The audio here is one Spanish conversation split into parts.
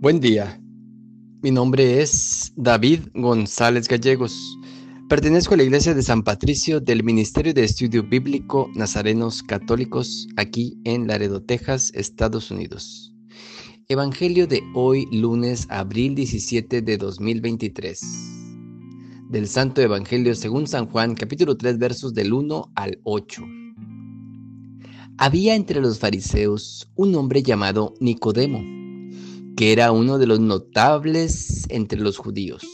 Buen día. Mi nombre es David González Gallegos. Pertenezco a la Iglesia de San Patricio del Ministerio de Estudio Bíblico Nazarenos Católicos aquí en Laredo, Texas, Estados Unidos. Evangelio de hoy, lunes, abril 17 de 2023. Del Santo Evangelio según San Juan, capítulo 3, versos del 1 al 8. Había entre los fariseos un hombre llamado Nicodemo que era uno de los notables entre los judíos.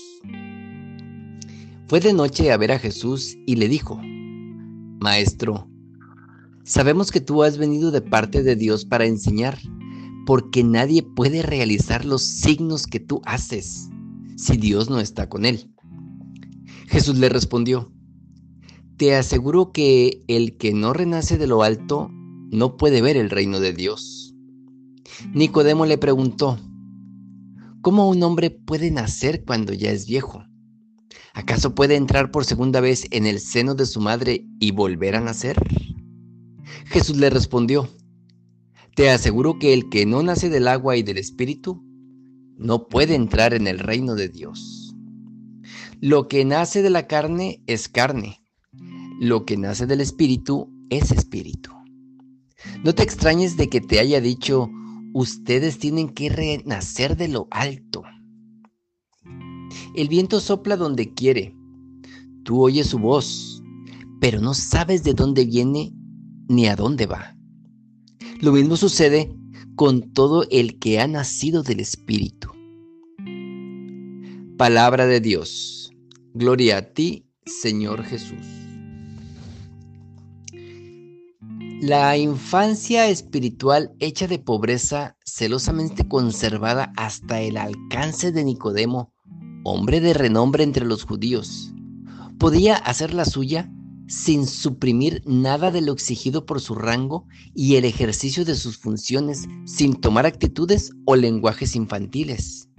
Fue de noche a ver a Jesús y le dijo, Maestro, sabemos que tú has venido de parte de Dios para enseñar, porque nadie puede realizar los signos que tú haces si Dios no está con él. Jesús le respondió, Te aseguro que el que no renace de lo alto no puede ver el reino de Dios. Nicodemo le preguntó, ¿Cómo un hombre puede nacer cuando ya es viejo? ¿Acaso puede entrar por segunda vez en el seno de su madre y volver a nacer? Jesús le respondió, Te aseguro que el que no nace del agua y del espíritu no puede entrar en el reino de Dios. Lo que nace de la carne es carne, lo que nace del espíritu es espíritu. No te extrañes de que te haya dicho, ustedes tienen que renacer de lo alto. El viento sopla donde quiere. Tú oyes su voz, pero no sabes de dónde viene ni a dónde va. Lo mismo sucede con todo el que ha nacido del Espíritu. Palabra de Dios. Gloria a ti, Señor Jesús. La infancia espiritual hecha de pobreza, celosamente conservada hasta el alcance de Nicodemo, hombre de renombre entre los judíos, podía hacer la suya sin suprimir nada de lo exigido por su rango y el ejercicio de sus funciones, sin tomar actitudes o lenguajes infantiles.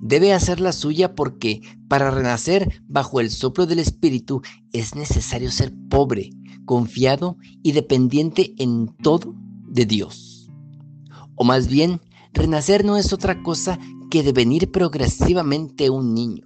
Debe hacer la suya porque para renacer bajo el soplo del Espíritu es necesario ser pobre, confiado y dependiente en todo de Dios. O más bien, renacer no es otra cosa que devenir progresivamente un niño.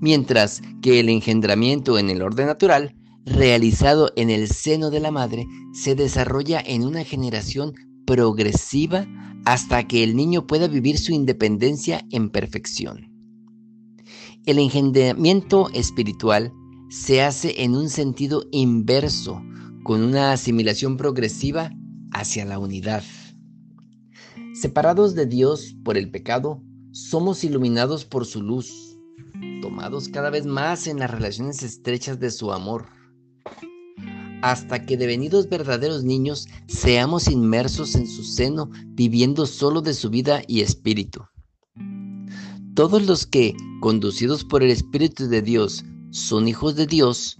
Mientras que el engendramiento en el orden natural, realizado en el seno de la madre, se desarrolla en una generación progresiva hasta que el niño pueda vivir su independencia en perfección. El engendramiento espiritual se hace en un sentido inverso, con una asimilación progresiva hacia la unidad. Separados de Dios por el pecado, somos iluminados por su luz, tomados cada vez más en las relaciones estrechas de su amor, hasta que devenidos verdaderos niños seamos inmersos en su seno, viviendo solo de su vida y espíritu. Todos los que, conducidos por el Espíritu de Dios, son hijos de Dios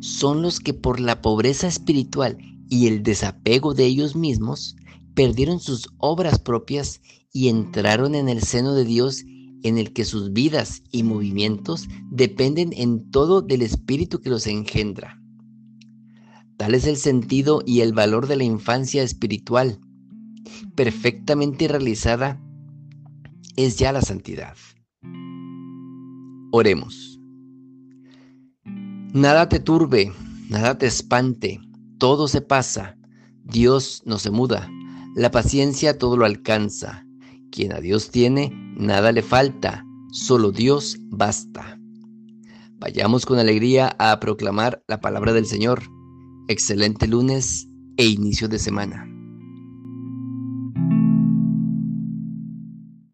son los que por la pobreza espiritual y el desapego de ellos mismos perdieron sus obras propias y entraron en el seno de Dios en el que sus vidas y movimientos dependen en todo del Espíritu que los engendra. Tal es el sentido y el valor de la infancia espiritual. Perfectamente realizada es ya la santidad. Oremos. Nada te turbe, nada te espante, todo se pasa, Dios no se muda, la paciencia todo lo alcanza. Quien a Dios tiene, nada le falta, solo Dios basta. Vayamos con alegría a proclamar la palabra del Señor. Excelente lunes e inicio de semana.